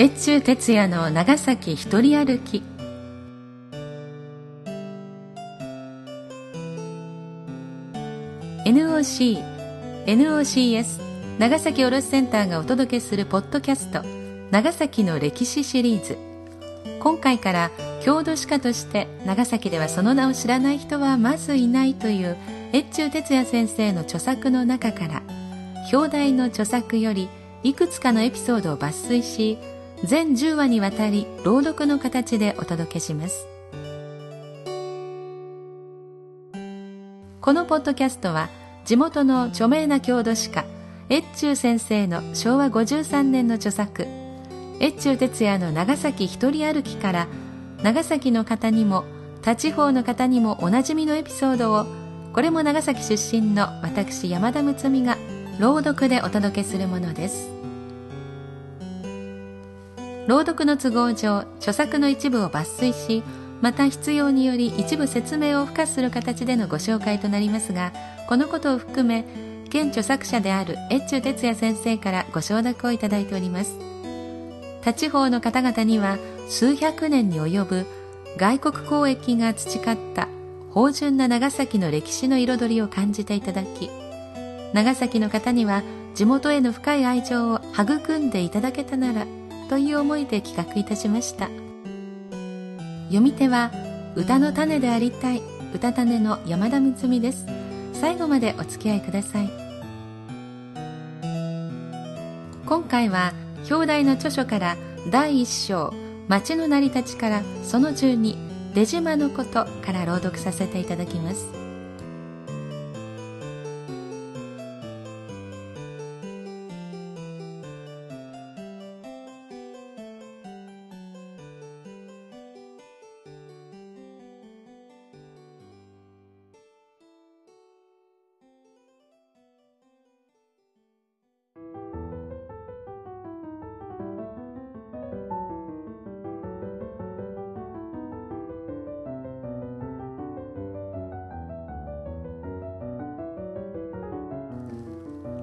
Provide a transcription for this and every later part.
越中哲也の長崎一人歩き。NOC NOCS 長崎卸センターがお届けするポッドキャスト長崎の歴史シリーズ。今回から郷土史家として長崎ではその名を知らない人はまずいないという越中哲也先生の著作の中から表題の著作よりいくつかのエピソードを抜粋し全10話にわたり朗読の形でお届けします。このポッドキャストは地元の著名な郷土史家越中先生の昭和53年の著作越中哲也の長崎一人歩きから長崎の方にも他地方の方にもおなじみのエピソードをこれも長崎出身の私山田睦美が朗読でお届けするものです。朗読の都合上著作の一部を抜粋しまた必要により一部説明を付加する形でのご紹介となりますがこのことを含め現著作者である越中哲也先生からご承諾をいただいております。他地方の方々には数百年に及ぶ外国交易が培った芳醇な長崎の歴史の彩りを感じていただき長崎の方には地元への深い愛情を育んでいただけたならという思いで企画いたしました。読み手は歌の種でありたい歌種の山田睦美です。最後までお付き合いください。今回は表題の著書から第一章町の成り立ちからその12出島のことから朗読させていただきます。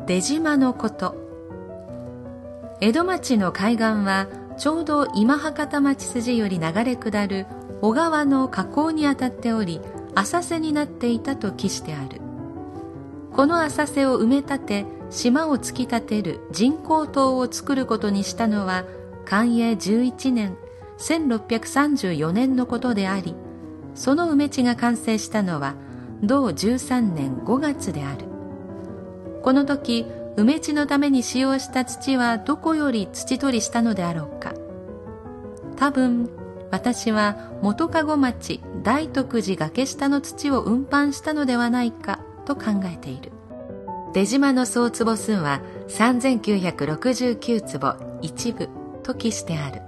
出島のこと。江戸町の海岸はちょうど今博多町筋より流れ下る小川の河口にあたっており浅瀬になっていたと記してある。この浅瀬を埋め立て島を突き立てる人工島を作ることにしたのは寛永11年1634年のことでありその埋め地が完成したのは同13年5月である。この時梅地のために使用した土はどこより土取りしたのであろうか。多分私は元籠町大徳寺崖下の土を運搬したのではないかと考えている。出島の総坪数は3969坪一部と記してある。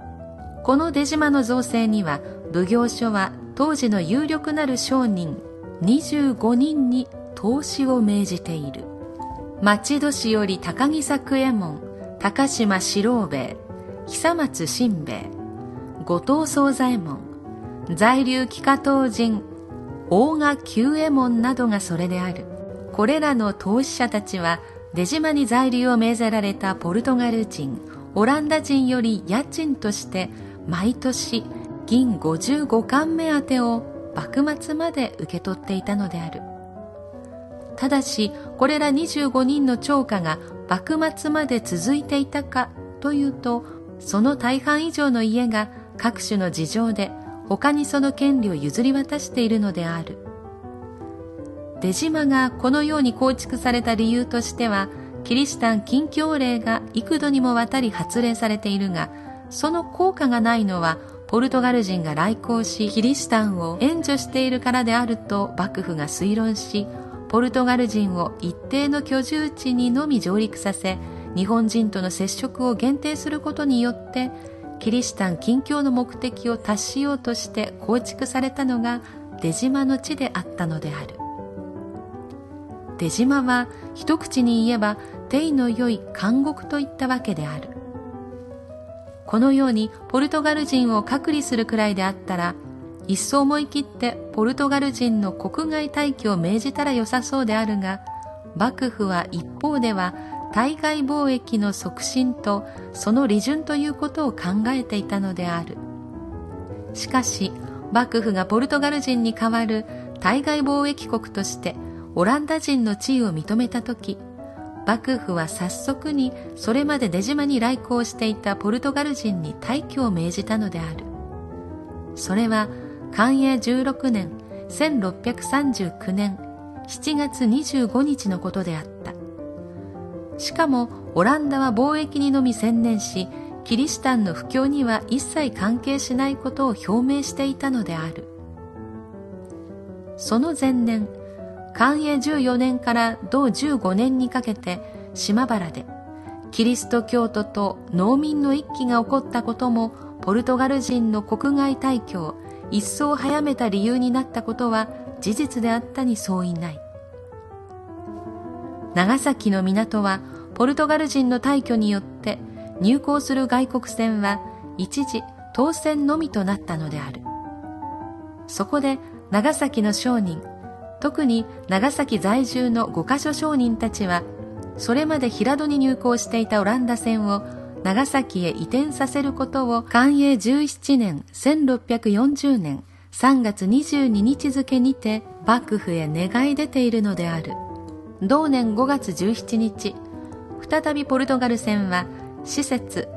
この出島の造成には奉行所は当時の有力なる商人25人に投資を命じている。町戸市より高木作右衛門高島四郎兵衛久松新兵衛後藤宗左衛門在留帰化東人大賀久右衛門などがそれである。これらの投資者たちは出島に在留を命ぜられたポルトガル人オランダ人より家賃として毎年銀55貫目当てを幕末まで受け取っていたのである。ただしこれら25人の超過が幕末まで続いていたかというとその大半以上の家が各種の事情で他にその権利を譲り渡しているのである。出島がこのように構築された理由としてはキリシタン禁教令が幾度にもわたり発令されているがその効果がないのはポルトガル人が来航しキリシタンを援助しているからであると幕府が推論しポルトガル人を一定の居住地にのみ上陸させ日本人との接触を限定することによってキリシタン近郊の目的を達しようとして構築されたのが出島の地であったのである。出島は一口に言えば定の良い監獄といったわけである。このようにポルトガル人を隔離するくらいであったらいっそ思い切ってポルトガル人の国外退去を命じたらよさそうであるが幕府は一方では対外貿易の促進とその利潤ということを考えていたのである。しかし幕府がポルトガル人に代わる対外貿易国としてオランダ人の地位を認めた時幕府は早速にそれまで出島に来航していたポルトガル人に退去を命じたのである。それは寛永16年1639年7月25日のことであった。しかもオランダは貿易にのみ専念しキリシタンの布教には一切関係しないことを表明していたのである。その前年寛永14年から同15年にかけて島原でキリスト教徒と農民の一揆が起こったこともポルトガル人の国外退去一層早めた理由になったことは事実であったに相違ない。長崎の港はポルトガル人の退去によって入港する外国船は一時当船のみとなったのである。そこで長崎の商人特に長崎在住の五箇所商人たちはそれまで平戸に入港していたオランダ船を長崎へ移転させることを寛永17年1640年3月22日付にて幕府へ願い出ているのである。同年5月17日再びポルトガル船は施設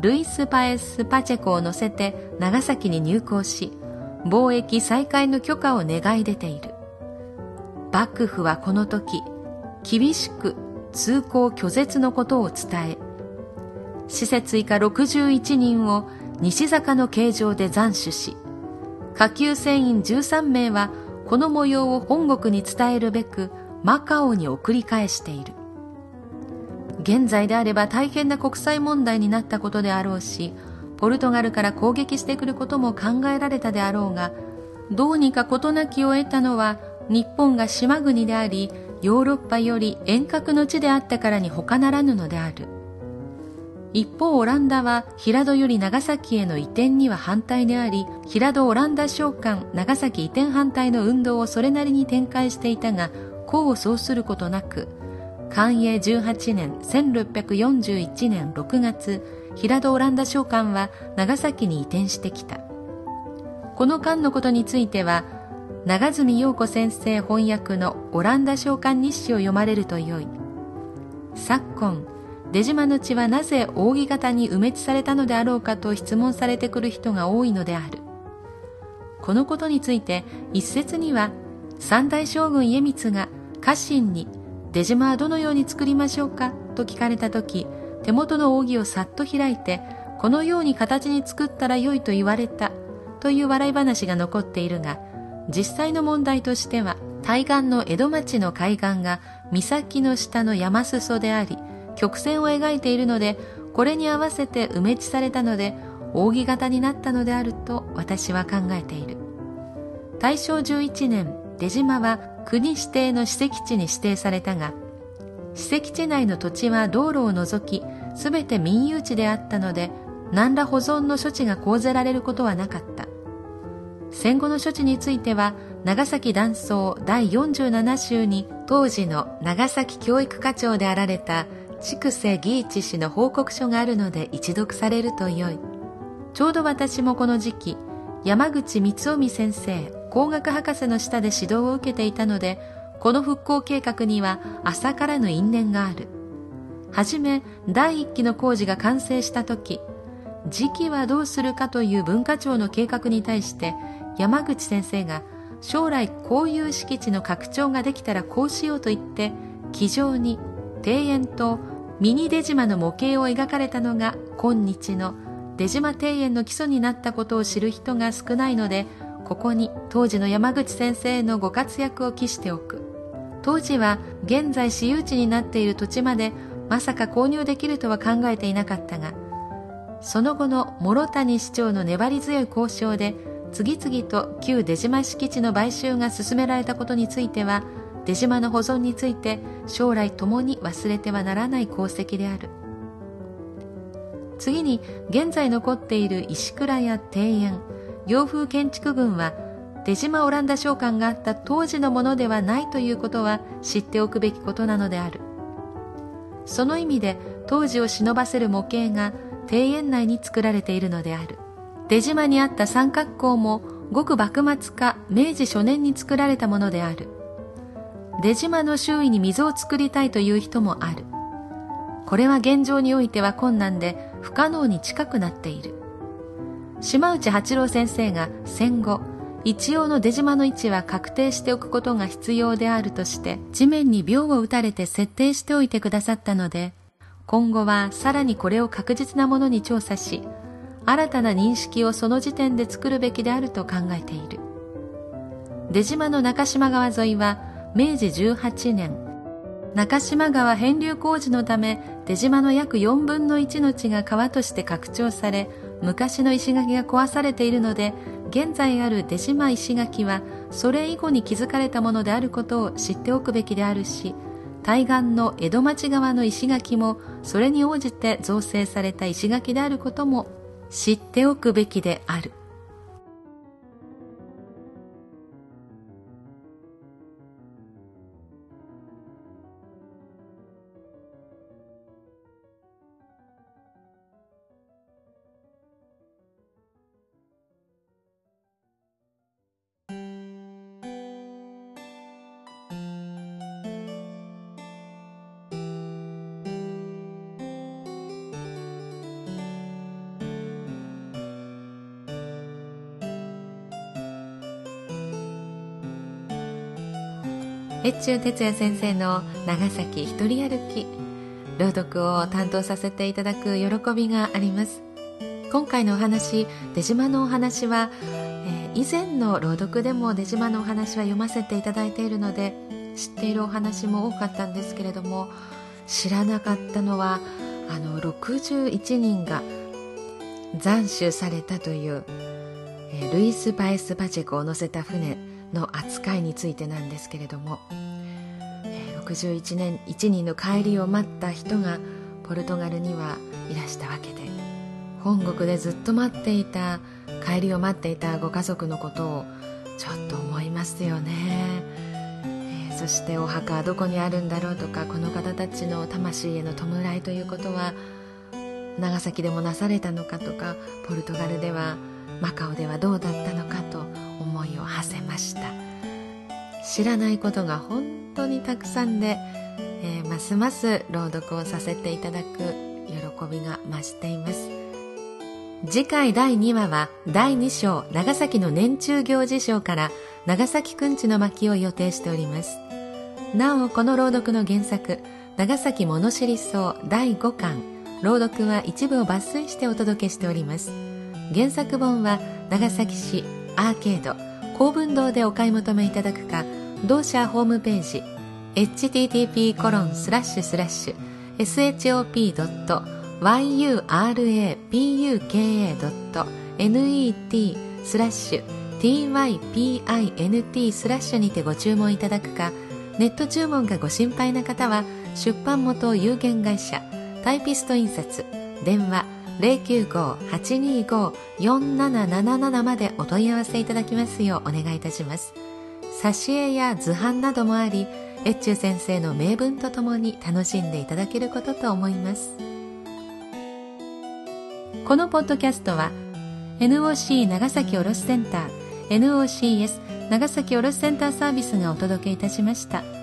ルイス・パエス・パチェコを乗せて長崎に入港し貿易再開の許可を願い出ている。幕府はこの時厳しく通行拒絶のことを伝え施設以下61人を西坂の形状で斬首し下級船員13名はこの模様を本国に伝えるべくマカオに送り返している。現在であれば大変な国際問題になったことであろうしポルトガルから攻撃してくることも考えられたであろうがどうにか事なきを得たのは日本が島国でありヨーロッパより遠隔の地であったからに他ならぬのである。一方オランダは平戸より長崎への移転には反対であり平戸オランダ商館長崎移転反対の運動をそれなりに展開していたが功を奏することなく寛永18年1641年6月平戸オランダ商館は長崎に移転してきた。この間のことについては長住陽子先生翻訳のオランダ召喚日誌を読まれるとよい。昨今出島の地はなぜ扇形に埋め地されたのであろうかと質問されてくる人が多いのである。このことについて一説には三代将軍家光が家臣に出島はどのように作りましょうかと聞かれた時手元の扇をさっと開いてこのように形に作ったらよいと言われたという笑い話が残っているが実際の問題としては対岸の江戸町の海岸が岬の下の山裾であり曲線を描いているのでこれに合わせて埋め地されたので扇形になったのであると私は考えている。大正11年出島は国指定の史跡地に指定されたが史跡地内の土地は道路を除き全て民有地であったので何ら保存の処置が講ぜられることはなかった。戦後の処置については長崎断層第47州に当時の長崎教育課長であられた筑瀬義一氏の報告書があるので一読されるとよい。ちょうど私もこの時期山口光臣先生工学博士の下で指導を受けていたのでこの復興計画には朝からの因縁がある。はじめ第一期の工事が完成した時時期はどうするかという文化庁の計画に対して山口先生が将来こういう敷地の拡張ができたらこうしようと言って机上に庭園とミニ出島の模型を描かれたのが今日の出島庭園の基礎になったことを知る人が少ないのでここに当時の山口先生のご活躍を期しておく。当時は現在私有地になっている土地までまさか購入できるとは考えていなかったがその後の諸谷市長の粘り強い交渉で次々と旧出島敷地の買収が進められたことについては出島の保存について将来ともに忘れてはならない功績である。次に現在残っている石倉や庭園洋風建築群は出島オランダ商館があった当時のものではないということは知っておくべきことなのである。その意味で当時を忍ばせる模型が庭園内に作られているのである。出島にあった三角港もごく幕末か明治初年に作られたものである。出島の周囲に溝を作りたいという人もある。これは現状においては困難で不可能に近くなっている。島内八郎先生が戦後一応の出島の位置は確定しておくことが必要であるとして地面に秒を打たれて設定しておいてくださったので今後はさらにこれを確実なものに調査し新たな認識をその時点で作るべきであると考えている。出島の中島川沿いは明治18年中島川変流工事のため出島の約4分の1の地が川として拡張され昔の石垣が壊されているので現在ある出島石垣はそれ以後に築かれたものであることを知っておくべきであるし対岸の江戸町側の石垣もそれに応じて造成された石垣であることも知っておくべきである。越中哲也先生の長崎一人歩き。朗読を担当させていただく喜びがあります。今回のお話出島のお話は、えー、以前の朗読でも出島のお話は読ませていただいているので知っているお話も多かったんですけれども知らなかったのはあの61人が斬首されたという、えー、ルイス・バイス・バチェコを乗せた船。の扱いについてなんですけれども、61年1人の帰りを待った人がポルトガルにはいらしたわけで本国でずっと待っていた帰りを待っていたご家族のことをちょっと思いますよね、えー、そしてお墓はどこにあるんだろうとかこの方たちの魂への弔いということは長崎でもなされたのかとかポルトガルではマカオではどうだったのかと馳せました。知らないことが本当にたくさんで、えー、ますます朗読をさせていただく喜びが増しています。次回第2話は第2章長崎の年中行事賞から長崎くんちの巻を予定しております。なおこの朗読の原作長崎物知り草第5巻朗読は一部を抜粋してお届けしております。原作本は長崎市アーケード。公文堂でお買い求めいただくか同社ホームページ http コロンスラッシュスラッシュ shop.yurapuka.net スラッシュ typint スラッシュにてご注文いただくかネット注文がご心配な方は出版元有限会社タイピスト印刷電話095-825-4777までお問い合わせいただきますようお願いいたします。挿絵や図版などもあり、越中先生の名文とともに楽しんでいただけることと思います。このポッドキャストは NOC 長崎卸センター NOCS 長崎卸センターサービスがお届けいたしました。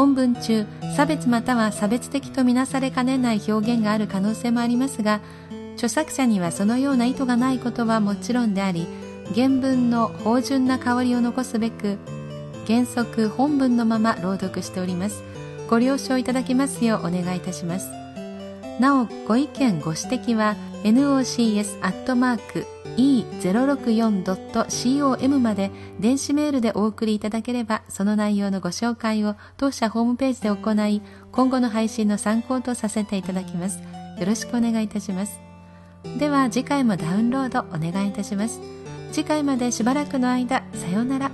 本文中差別または差別的とみなされかねない表現がある可能性もありますが著作者にはそのような意図がないことはもちろんであり原文の芳醇な香りを残すべく原則本文のまま朗読しております。ご了承いただきますようお願いいたします。なおご意見ご指摘は nocs@ e064.com まで電子メールでお送りいただければその内容のご紹介を当社ホームページで行い今後の配信の参考とさせていただきます。よろしくお願いいたします。では次回もダウンロードお願いいたします。次回までしばらくの間さようなら。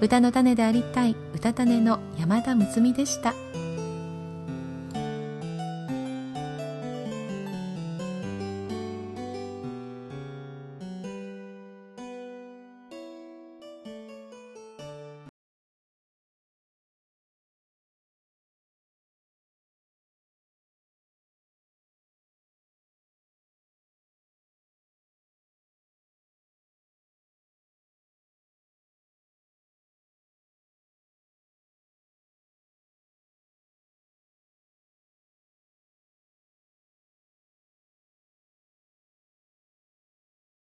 歌の種でありたい歌種の山田睦美でした。